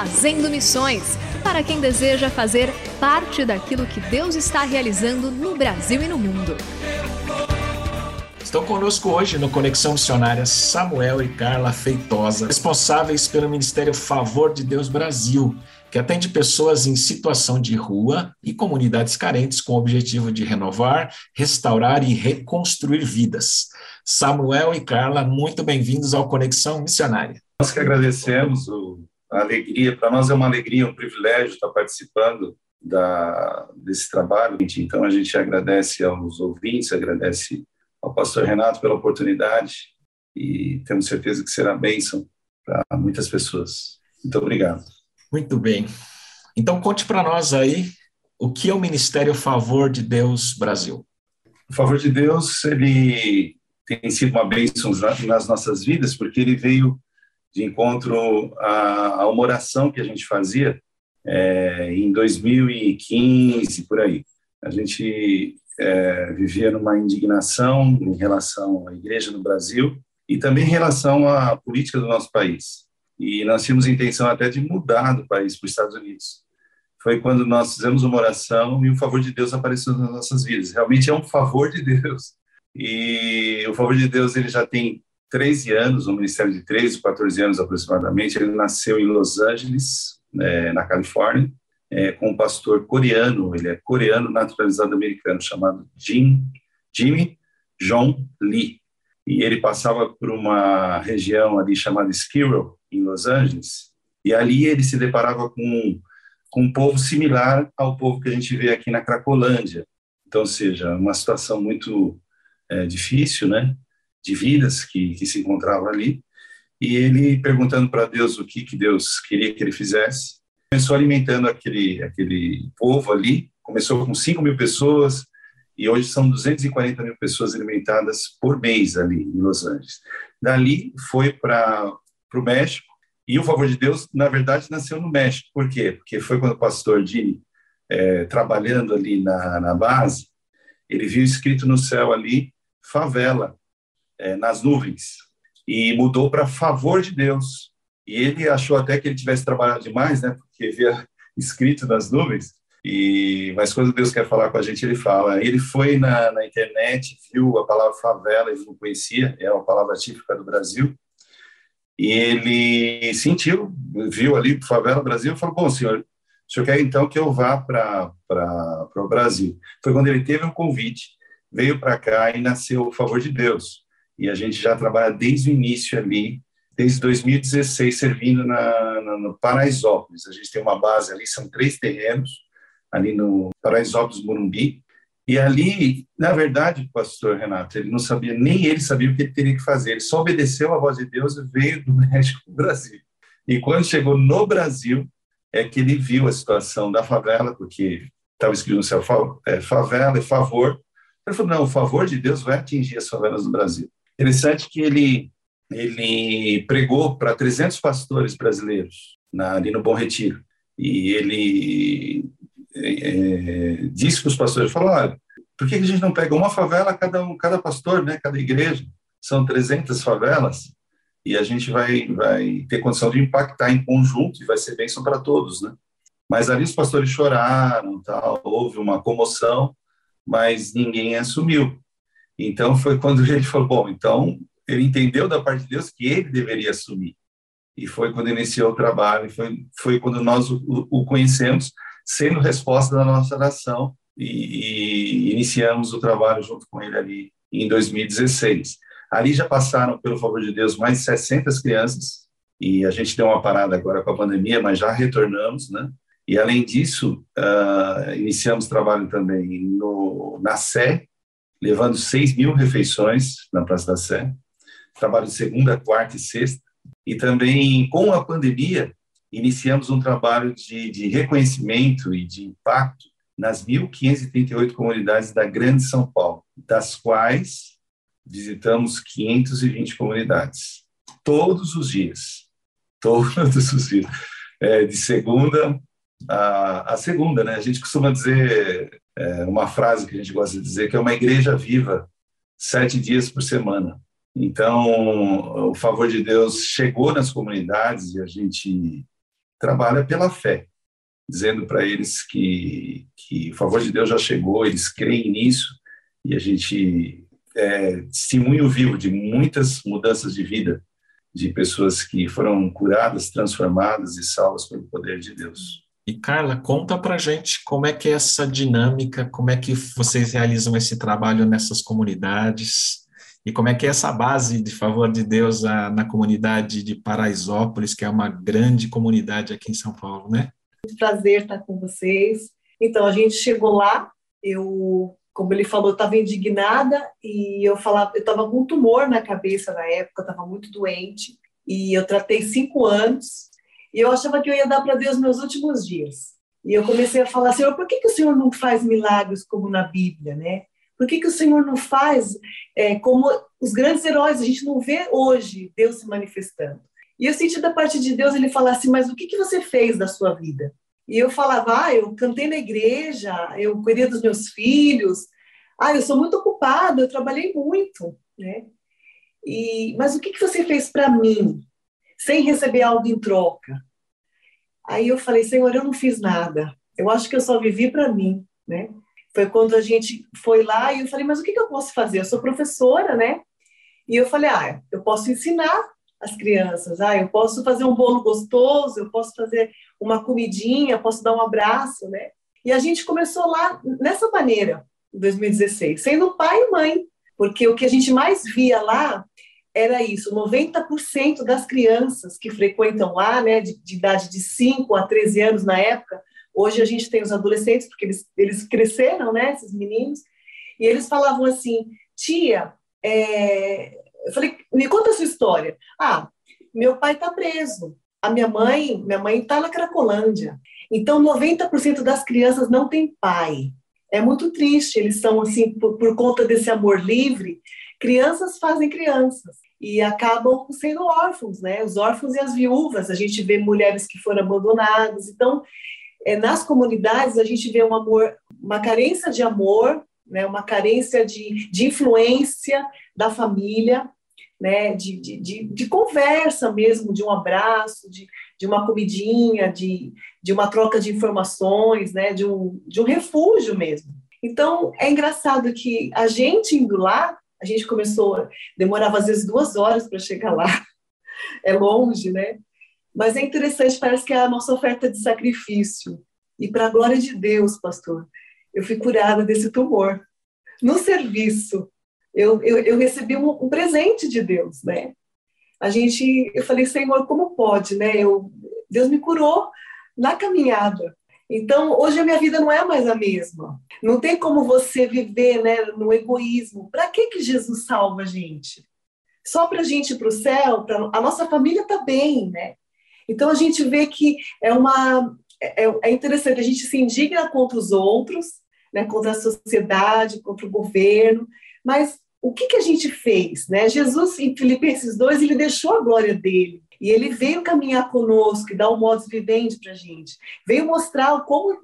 Fazendo Missões para quem deseja fazer parte daquilo que Deus está realizando no Brasil e no mundo. Estão conosco hoje no Conexão Missionária Samuel e Carla Feitosa, responsáveis pelo Ministério Favor de Deus Brasil, que atende pessoas em situação de rua e comunidades carentes com o objetivo de renovar, restaurar e reconstruir vidas. Samuel e Carla, muito bem-vindos ao Conexão Missionária. Nós que agradecemos o a alegria, para nós é uma alegria, um privilégio estar participando da, desse trabalho. Então, a gente agradece aos ouvintes, agradece ao pastor Renato pela oportunidade e temos certeza que será bênção para muitas pessoas. Muito obrigado. Muito bem. Então, conte para nós aí o que é o Ministério Favor de Deus Brasil. O Favor de Deus, ele tem sido uma bênção nas nossas vidas, porque ele veio de encontro a, a uma oração que a gente fazia é, em 2015, por aí. A gente é, vivia numa indignação em relação à igreja no Brasil e também em relação à política do nosso país. E nós tínhamos intenção até de mudar do país para os Estados Unidos. Foi quando nós fizemos uma oração e o favor de Deus apareceu nas nossas vidas. Realmente é um favor de Deus. E o favor de Deus ele já tem 13 anos, um ministério de 13, 14 anos aproximadamente. Ele nasceu em Los Angeles, é, na Califórnia, é, com um pastor coreano, ele é coreano naturalizado americano, chamado Jim, Jimmy John Lee. E ele passava por uma região ali chamada Skirrow, em Los Angeles, e ali ele se deparava com, com um povo similar ao povo que a gente vê aqui na Cracolândia. Então, ou seja, uma situação muito é, difícil, né? De vidas que, que se encontrava ali, e ele perguntando para Deus o que, que Deus queria que ele fizesse, começou alimentando aquele, aquele povo ali, começou com 5 mil pessoas, e hoje são 240 mil pessoas alimentadas por mês ali em Los Angeles. Dali foi para o México, e o favor de Deus, na verdade, nasceu no México. Por quê? Porque foi quando o pastor Dini, é, trabalhando ali na, na base, ele viu escrito no céu ali, favela, é, nas nuvens e mudou para favor de Deus. E ele achou até que ele tivesse trabalhado demais, né? Porque via escrito nas nuvens. E mas quando Deus quer falar com a gente, ele fala. Ele foi na, na internet, viu a palavra favela, ele não conhecia, é uma palavra típica do Brasil. E ele sentiu, viu ali favela Brasil, falou: "Bom, senhor, o senhor quer então que eu vá para para o Brasil?" Foi quando ele teve um convite, veio para cá e nasceu o favor de Deus e a gente já trabalha desde o início ali, desde 2016, servindo na, na, no Paraisópolis. A gente tem uma base ali, são três terrenos, ali no Paraisópolis, Morumbi. E ali, na verdade, o pastor Renato, ele não sabia, nem ele sabia o que ele teria que fazer. Ele só obedeceu a voz de Deus e veio do México para o Brasil. E quando chegou no Brasil, é que ele viu a situação da favela, porque estava escrito no céu é, favela e favor. Ele falou: não, o favor de Deus vai atingir as favelas do Brasil. Interessante que ele, ele pregou para 300 pastores brasileiros na, ali no Bom Retiro. e ele é, é disse para os pastores, falou, olha, por que a gente não pega uma favela cada um, cada pastor, né, cada igreja? São 300 favelas e a gente vai vai ter condição de impactar em conjunto e vai ser bênção para todos, né? Mas ali os pastores choraram, tal, houve uma comoção, mas ninguém assumiu. Então foi quando ele falou, bom, então ele entendeu da parte de Deus que ele deveria assumir. E foi quando iniciou o trabalho, foi, foi quando nós o, o conhecemos, sendo resposta da nossa oração, e, e iniciamos o trabalho junto com ele ali em 2016. Ali já passaram, pelo favor de Deus, mais de 600 crianças, e a gente deu uma parada agora com a pandemia, mas já retornamos, né? E além disso, uh, iniciamos trabalho também no, na Sé, levando 6 mil refeições na Praça da Sé, trabalho de segunda, quarta e sexta, e também com a pandemia, iniciamos um trabalho de, de reconhecimento e de impacto nas 1.538 comunidades da Grande São Paulo, das quais visitamos 520 comunidades, todos os dias, todos os dias, é, de segunda a, a, segunda, né? A gente costuma dizer é, uma frase que a gente gosta de dizer que é uma igreja viva sete dias por semana. Então, o favor de Deus chegou nas comunidades e a gente trabalha pela fé dizendo para eles que, que o favor de Deus já chegou, eles creem nisso, e a gente é testemunho vivo de muitas mudanças de vida, de pessoas que foram curadas, transformadas e salvas pelo poder de Deus. E Carla, conta para gente como é que é essa dinâmica, como é que vocês realizam esse trabalho nessas comunidades e como é que é essa base de favor de Deus na comunidade de Paraisópolis, que é uma grande comunidade aqui em São Paulo, né? Muito prazer estar com vocês. Então, a gente chegou lá, eu, como ele falou, estava indignada e eu falava, eu estava com um tumor na cabeça na época, estava muito doente e eu tratei cinco anos e eu achava que eu ia dar para Deus meus últimos dias. E eu comecei a falar, Senhor, por que, que o Senhor não faz milagres como na Bíblia, né? Por que, que o Senhor não faz é, como os grandes heróis? A gente não vê hoje Deus se manifestando. E eu senti da parte de Deus ele falar assim: Mas o que, que você fez da sua vida? E eu falava: Ah, eu cantei na igreja, eu cuidei dos meus filhos, ah, eu sou muito ocupada, eu trabalhei muito, né? E, mas o que, que você fez para mim, sem receber algo em troca? Aí eu falei: Senhor, eu não fiz nada, eu acho que eu só vivi para mim, né? Foi quando a gente foi lá e eu falei: Mas o que, que eu posso fazer? Eu sou professora, né? E eu falei: Ah, eu posso ensinar as crianças. Ah, eu posso fazer um bolo gostoso, eu posso fazer uma comidinha, posso dar um abraço, né? E a gente começou lá nessa maneira, em 2016, sendo pai e mãe, porque o que a gente mais via lá era isso, 90% das crianças que frequentam lá, né, de, de, idade de 5 a 13 anos na época, hoje a gente tem os adolescentes, porque eles, eles cresceram, né, esses meninos, e eles falavam assim, tia, é, eu falei, me conta a sua história. Ah, meu pai está preso. A minha mãe, minha mãe está na Cracolândia. Então, 90% das crianças não têm pai. É muito triste. Eles são assim, por, por conta desse amor livre, crianças fazem crianças e acabam sendo órfãos, né? Os órfãos e as viúvas. A gente vê mulheres que foram abandonadas. Então, é, nas comunidades a gente vê um amor, uma carência de amor, né? Uma carência de, de influência da família, né, de, de, de, de, conversa mesmo, de um abraço, de, de uma comidinha, de, de uma troca de informações, né, de, um, de um refúgio mesmo. Então, é engraçado que a gente indo lá, a gente começou, demorava às vezes duas horas para chegar lá, é longe, né? Mas é interessante, parece que é a nossa oferta de sacrifício. E para a glória de Deus, pastor, eu fui curada desse tumor no serviço, eu, eu, eu recebi um, um, presente de Deus, né? A gente, eu falei, Senhor, como pode, né? Eu, Deus me curou na caminhada. Então, hoje a minha vida não é mais a mesma. Não tem como você viver né, no egoísmo. Para que, que Jesus salva a gente? Só para a gente ir para o céu? Pra... A nossa família está bem, né? Então, a gente vê que é uma... É, é interessante, a gente se indigna contra os outros, né, contra a sociedade, contra o governo, mas o que, que a gente fez? Né? Jesus, em Filipenses 2, ele deixou a glória dele. E ele veio caminhar conosco e dar um modo vivente para a gente. Veio mostrar como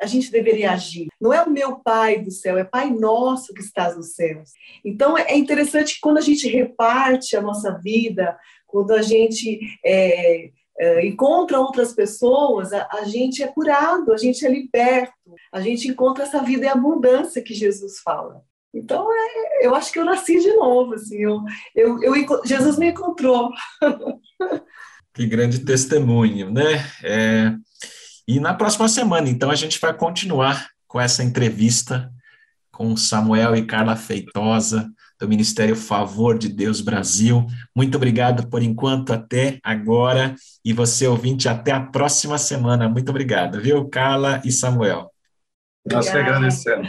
a gente deveria agir. Não é o meu Pai do céu, é Pai nosso que está nos céus. Então é interessante que quando a gente reparte a nossa vida, quando a gente é, é, encontra outras pessoas, a, a, gente é curado, a gente é liberto, a gente encontra essa vida em abundância que Jesus fala. Então, é, eu acho que eu nasci de novo, assim, eu, eu, eu Jesus me encontrou. Que grande testemunho, né? É, e na próxima semana, então, a gente vai continuar com essa entrevista com Samuel e Carla Feitosa, do Ministério Favor de Deus Brasil. Muito obrigado por enquanto, até agora. E você, ouvinte, até a próxima semana. Muito obrigado, viu, Carla e Samuel? Nós que agradecemos?